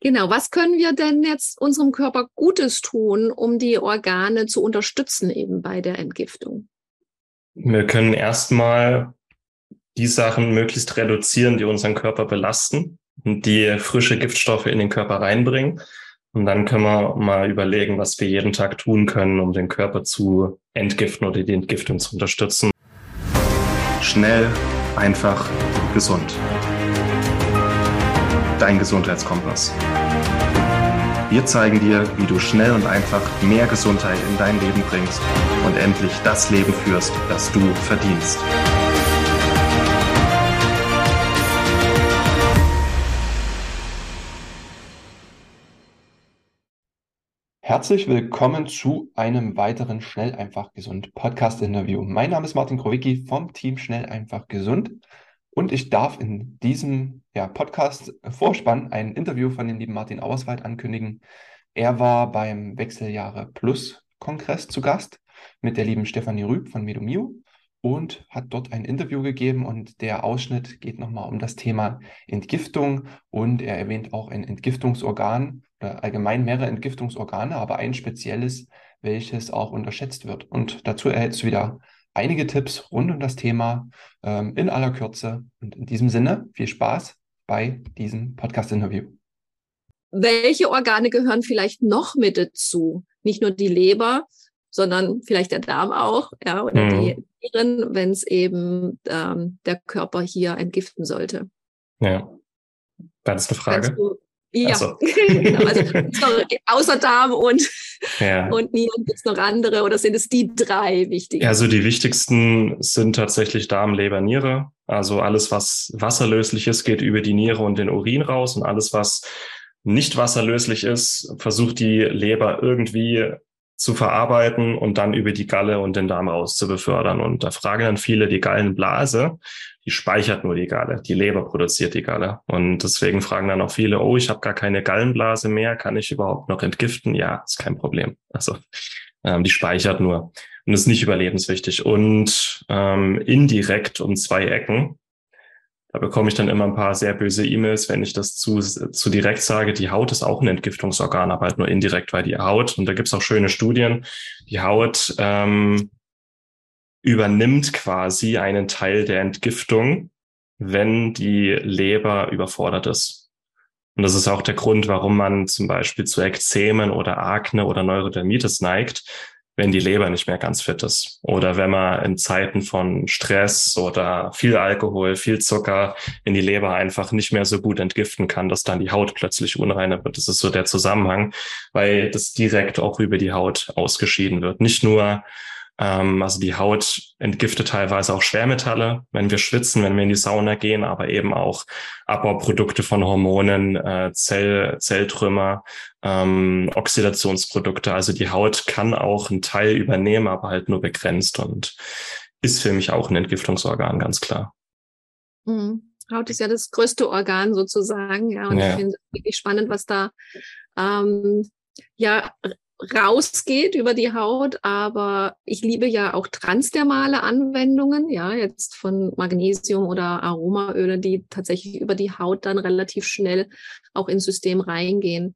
Genau, was können wir denn jetzt unserem Körper Gutes tun, um die Organe zu unterstützen eben bei der Entgiftung? Wir können erstmal die Sachen möglichst reduzieren, die unseren Körper belasten und die frische Giftstoffe in den Körper reinbringen. Und dann können wir mal überlegen, was wir jeden Tag tun können, um den Körper zu entgiften oder die Entgiftung zu unterstützen. Schnell, einfach, gesund. Dein Gesundheitskompass. Wir zeigen dir, wie du schnell und einfach mehr Gesundheit in dein Leben bringst und endlich das Leben führst, das du verdienst. Herzlich willkommen zu einem weiteren Schnell einfach gesund Podcast Interview. Mein Name ist Martin Krowicki vom Team Schnell einfach gesund und ich darf in diesem ja, Podcast Vorspann ein Interview von dem lieben Martin Auerswald ankündigen. Er war beim Wechseljahre Plus Kongress zu Gast mit der lieben Stefanie Rüb von Medomio und hat dort ein Interview gegeben und der Ausschnitt geht nochmal um das Thema Entgiftung und er erwähnt auch ein Entgiftungsorgan oder allgemein mehrere Entgiftungsorgane, aber ein spezielles, welches auch unterschätzt wird. Und dazu erhältst du wieder einige Tipps rund um das Thema ähm, in aller Kürze. Und in diesem Sinne viel Spaß bei diesem Podcast-Interview. Welche Organe gehören vielleicht noch mit dazu? Nicht nur die Leber, sondern vielleicht der Darm auch, ja, oder mhm. die Nieren, wenn es eben ähm, der Körper hier entgiften sollte. Ja. Das ist eine Frage. Ja, so. genau. Also außer Darm und, ja. und Nieren gibt es noch andere oder sind es die drei wichtigen? Also die wichtigsten sind tatsächlich Darm, Leber, Niere. Also alles, was wasserlöslich ist, geht über die Niere und den Urin raus und alles, was nicht wasserlöslich ist, versucht die Leber irgendwie zu verarbeiten und dann über die Galle und den Darm raus zu befördern. Und da fragen dann viele die Gallenblase, die speichert nur die Galle, die Leber produziert die Galle. Und deswegen fragen dann auch viele, oh, ich habe gar keine Gallenblase mehr, kann ich überhaupt noch entgiften? Ja, ist kein Problem. Also ähm, die speichert nur und ist nicht überlebenswichtig. Und ähm, indirekt um zwei Ecken da bekomme ich dann immer ein paar sehr böse E-Mails, wenn ich das zu, zu direkt sage. Die Haut ist auch ein Entgiftungsorgan, aber halt nur indirekt, weil die Haut, und da gibt's auch schöne Studien, die Haut ähm, übernimmt quasi einen Teil der Entgiftung, wenn die Leber überfordert ist. Und das ist auch der Grund, warum man zum Beispiel zu Ekzemen oder Akne oder Neurodermitis neigt, wenn die Leber nicht mehr ganz fit ist oder wenn man in Zeiten von Stress oder viel Alkohol, viel Zucker in die Leber einfach nicht mehr so gut entgiften kann, dass dann die Haut plötzlich unreiner wird. Das ist so der Zusammenhang, weil das direkt auch über die Haut ausgeschieden wird. Nicht nur ähm, also die Haut entgiftet teilweise auch Schwermetalle, wenn wir schwitzen, wenn wir in die Sauna gehen, aber eben auch Abbauprodukte von Hormonen, äh, Zell, Zelltrümmer, ähm, Oxidationsprodukte. Also die Haut kann auch einen Teil übernehmen, aber halt nur begrenzt und ist für mich auch ein Entgiftungsorgan, ganz klar. Mhm. Haut ist ja das größte Organ sozusagen, ja. Und ja. ich finde es wirklich spannend, was da ähm, ja rausgeht über die Haut, aber ich liebe ja auch transdermale Anwendungen, ja, jetzt von Magnesium oder Aromaöle, die tatsächlich über die Haut dann relativ schnell auch ins System reingehen.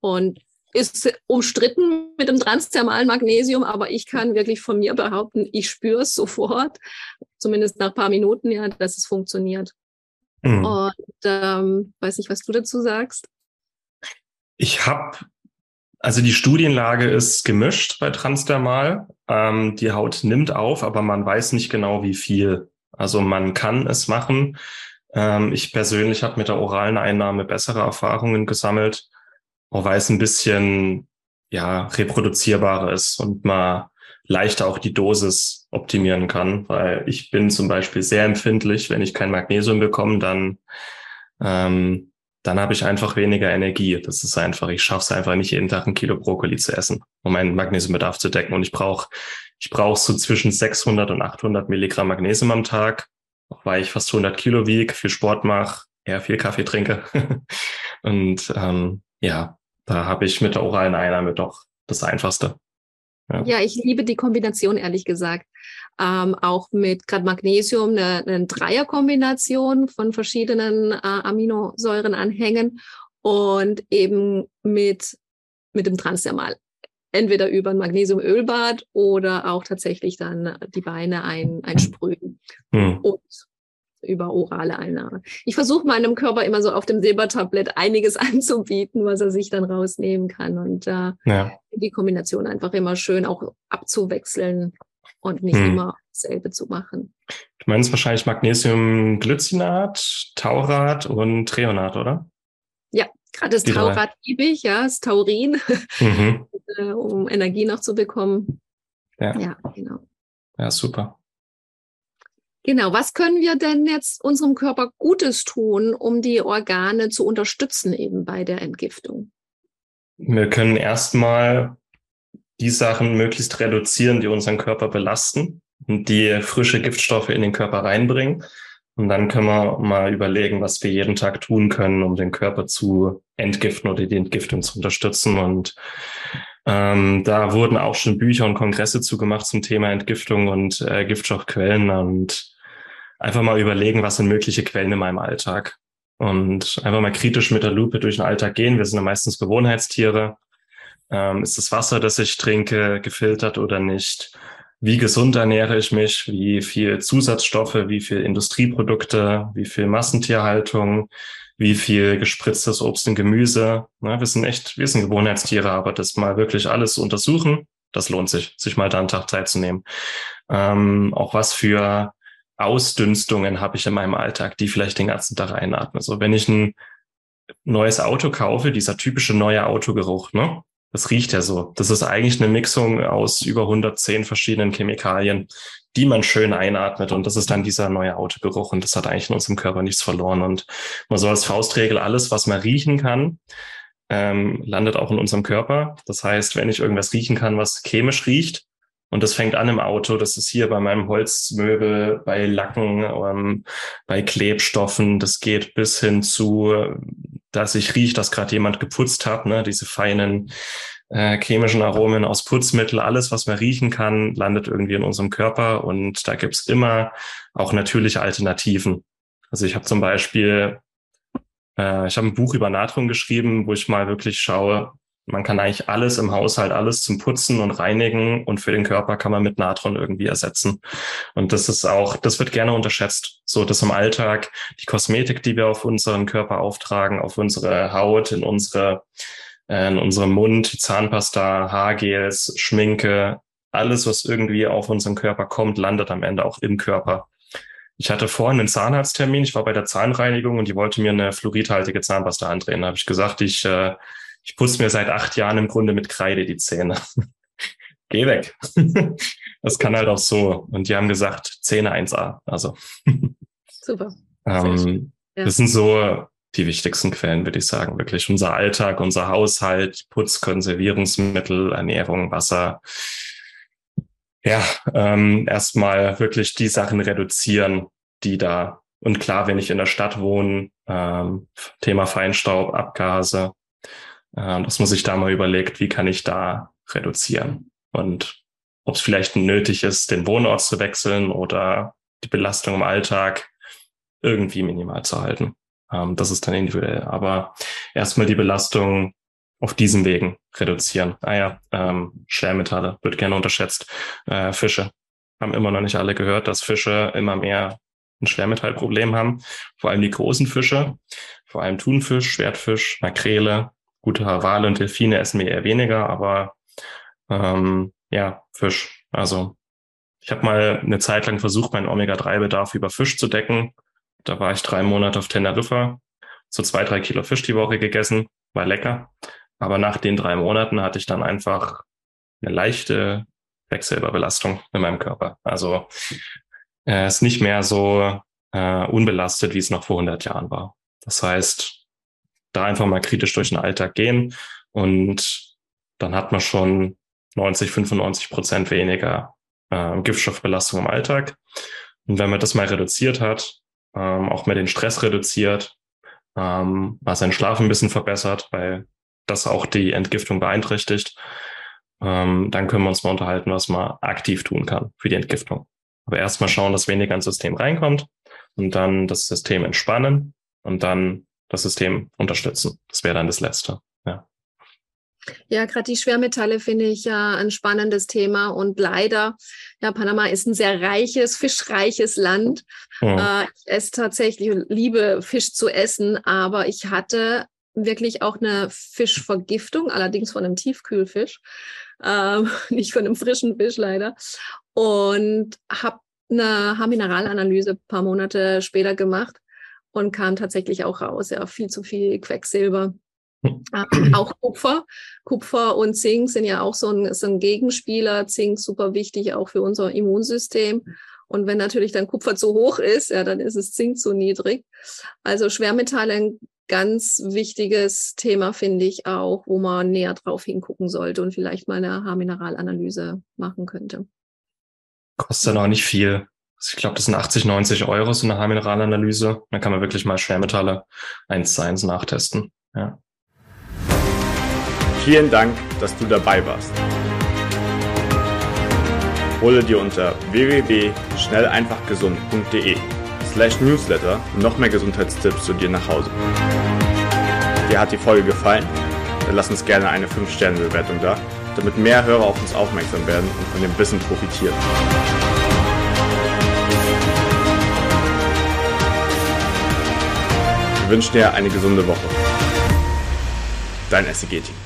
Und ist umstritten mit dem transdermalen Magnesium, aber ich kann wirklich von mir behaupten, ich spüre es sofort, zumindest nach paar Minuten, ja, dass es funktioniert. Mhm. Und ähm, weiß nicht, was du dazu sagst. Ich habe also die Studienlage ist gemischt bei Transdermal. Ähm, die Haut nimmt auf, aber man weiß nicht genau, wie viel. Also man kann es machen. Ähm, ich persönlich habe mit der oralen Einnahme bessere Erfahrungen gesammelt, weil es ein bisschen ja reproduzierbarer ist und man leichter auch die Dosis optimieren kann. Weil ich bin zum Beispiel sehr empfindlich, wenn ich kein Magnesium bekomme, dann ähm, dann habe ich einfach weniger Energie. Das ist einfach, ich schaffe es einfach nicht jeden Tag ein Kilo Brokkoli zu essen, um meinen Magnesiumbedarf zu decken. Und ich brauche ich brauche so zwischen 600 und 800 Milligramm Magnesium am Tag, auch weil ich fast 100 Kilo wiege, viel Sport mache, eher viel Kaffee trinke. und ähm, ja, da habe ich mit der oralen Einnahme doch das Einfachste. Ja. ja, ich liebe die Kombination, ehrlich gesagt. Ähm, auch mit gerade Magnesium, eine, eine Dreierkombination von verschiedenen äh, Aminosäurenanhängen und eben mit, mit dem Transdermal. Entweder über ein Magnesiumölbad oder auch tatsächlich dann die Beine ein, einsprühen. Hm. Und über orale Einnahme. Ich versuche meinem Körper immer so auf dem Silbertablett einiges anzubieten, was er sich dann rausnehmen kann. Und äh, ja. die Kombination einfach immer schön auch abzuwechseln und nicht hm. immer dasselbe zu machen. Du meinst wahrscheinlich Magnesiumglycinat, Taurat und Treonat, oder? Ja, gerade das die Taurat liebe ich, ja, das Taurin, mhm. Äh, um Energie noch zu bekommen. Ja. ja, genau. Ja, super. Genau, was können wir denn jetzt unserem Körper Gutes tun, um die Organe zu unterstützen eben bei der Entgiftung? Wir können erstmal die Sachen möglichst reduzieren, die unseren Körper belasten und die frische Giftstoffe in den Körper reinbringen. Und dann können wir mal überlegen, was wir jeden Tag tun können, um den Körper zu entgiften oder die Entgiftung zu unterstützen. Und ähm, da wurden auch schon Bücher und Kongresse zugemacht zum Thema Entgiftung und äh, Giftstoffquellen. Und einfach mal überlegen, was sind mögliche Quellen in meinem Alltag. Und einfach mal kritisch mit der Lupe durch den Alltag gehen. Wir sind ja meistens Gewohnheitstiere. Ähm, ist das Wasser, das ich trinke, gefiltert oder nicht? Wie gesund ernähre ich mich? Wie viel Zusatzstoffe? Wie viel Industrieprodukte? Wie viel Massentierhaltung? Wie viel gespritztes Obst und Gemüse? Na, wir sind echt, wir sind Gewohnheitstiere, aber das mal wirklich alles untersuchen, das lohnt sich, sich mal da einen Tag Zeit zu nehmen. Ähm, auch was für Ausdünstungen habe ich in meinem Alltag, die vielleicht den ganzen Tag einatme. So, wenn ich ein neues Auto kaufe, dieser typische neue Autogeruch, ne? Das riecht ja so. Das ist eigentlich eine Mixung aus über 110 verschiedenen Chemikalien, die man schön einatmet. Und das ist dann dieser neue Autogeruch. Und das hat eigentlich in unserem Körper nichts verloren. Und man soll als Faustregel alles, was man riechen kann, ähm, landet auch in unserem Körper. Das heißt, wenn ich irgendwas riechen kann, was chemisch riecht, und das fängt an im Auto. Das ist hier bei meinem Holzmöbel, bei Lacken, ähm, bei Klebstoffen. Das geht bis hin zu, dass ich rieche, dass gerade jemand geputzt hat. Ne? Diese feinen äh, chemischen Aromen aus Putzmittel. Alles, was man riechen kann, landet irgendwie in unserem Körper. Und da gibt's immer auch natürliche Alternativen. Also ich habe zum Beispiel, äh, ich habe ein Buch über Natrium geschrieben, wo ich mal wirklich schaue, man kann eigentlich alles im Haushalt, alles zum Putzen und Reinigen und für den Körper kann man mit Natron irgendwie ersetzen. Und das ist auch, das wird gerne unterschätzt. So, dass im Alltag die Kosmetik, die wir auf unseren Körper auftragen, auf unsere Haut, in unsere, äh, in unserem Mund, Zahnpasta, Haargels, Schminke, alles, was irgendwie auf unseren Körper kommt, landet am Ende auch im Körper. Ich hatte vorhin einen Zahnarzttermin, ich war bei der Zahnreinigung und die wollte mir eine fluoridhaltige Zahnpasta andrehen. Da habe ich gesagt, ich äh, ich putze mir seit acht Jahren im Grunde mit Kreide die Zähne. Geh weg. das kann halt auch so. Und die haben gesagt, Zähne 1a. Also. Super. ähm, ja. Das sind so die wichtigsten Quellen, würde ich sagen. Wirklich unser Alltag, unser Haushalt, Putz, Konservierungsmittel, Ernährung, Wasser. Ja, ähm, erstmal wirklich die Sachen reduzieren, die da. Und klar, wenn ich in der Stadt wohne, ähm, Thema Feinstaub, Abgase, dass man sich da mal überlegt, wie kann ich da reduzieren und ob es vielleicht nötig ist, den Wohnort zu wechseln oder die Belastung im Alltag irgendwie minimal zu halten. Ähm, das ist dann individuell. Aber erstmal die Belastung auf diesen Wegen reduzieren. Ah ja, ähm, Schwermetalle wird gerne unterschätzt. Äh, Fische haben immer noch nicht alle gehört, dass Fische immer mehr ein Schwermetallproblem haben. Vor allem die großen Fische, vor allem Thunfisch, Schwertfisch, Makrele, Gute Wale und Delfine essen wir eher weniger, aber ähm, ja, Fisch. Also ich habe mal eine Zeit lang versucht, meinen Omega-3-Bedarf über Fisch zu decken. Da war ich drei Monate auf Teneriffa, so zwei, drei Kilo Fisch die Woche gegessen, war lecker. Aber nach den drei Monaten hatte ich dann einfach eine leichte Quecksilberbelastung in meinem Körper. Also äh, ist nicht mehr so äh, unbelastet, wie es noch vor 100 Jahren war. Das heißt, da einfach mal kritisch durch den Alltag gehen und dann hat man schon 90, 95 Prozent weniger äh, Giftstoffbelastung im Alltag. Und wenn man das mal reduziert hat, ähm, auch mal den Stress reduziert, ähm, mal seinen Schlaf ein bisschen verbessert, weil das auch die Entgiftung beeinträchtigt, ähm, dann können wir uns mal unterhalten, was man aktiv tun kann für die Entgiftung. Aber erstmal schauen, dass weniger ins System reinkommt und dann das System entspannen und dann das System unterstützen. Das wäre dann das Letzte. Ja. Ja, gerade die Schwermetalle finde ich ja ein spannendes Thema und leider, ja, Panama ist ein sehr reiches, fischreiches Land. Äh, ich esse tatsächlich, liebe Fisch zu essen, aber ich hatte wirklich auch eine Fischvergiftung, allerdings von einem Tiefkühlfisch, ähm, nicht von einem frischen Fisch leider. Und habe eine Haarmineralanalyse ein paar Monate später gemacht und kam tatsächlich auch raus, ja, viel zu viel Quecksilber ähm, auch Kupfer. Kupfer und Zink sind ja auch so ein, so ein Gegenspieler. Zink super wichtig auch für unser Immunsystem. Und wenn natürlich dann Kupfer zu hoch ist, ja, dann ist es Zink zu niedrig. Also Schwermetalle ein ganz wichtiges Thema, finde ich auch, wo man näher drauf hingucken sollte und vielleicht mal eine Haarmineralanalyse machen könnte. Kostet ja noch nicht viel. Ich glaube, das sind 80, 90 Euro, so eine Haarmineralanalyse. Dann kann man wirklich mal Schwermetalle eins zu eins nachtesten. Ja. Vielen Dank, dass du dabei warst. Hole dir unter www.schnelleinfachgesund.de slash newsletter noch mehr Gesundheitstipps zu dir nach Hause. Dir hat die Folge gefallen? Dann lass uns gerne eine 5-Sterne-Bewertung da, damit mehr Hörer auf uns aufmerksam werden und von dem Wissen profitieren. Wir wünschen dir eine gesunde Woche. Dein SEG-Team.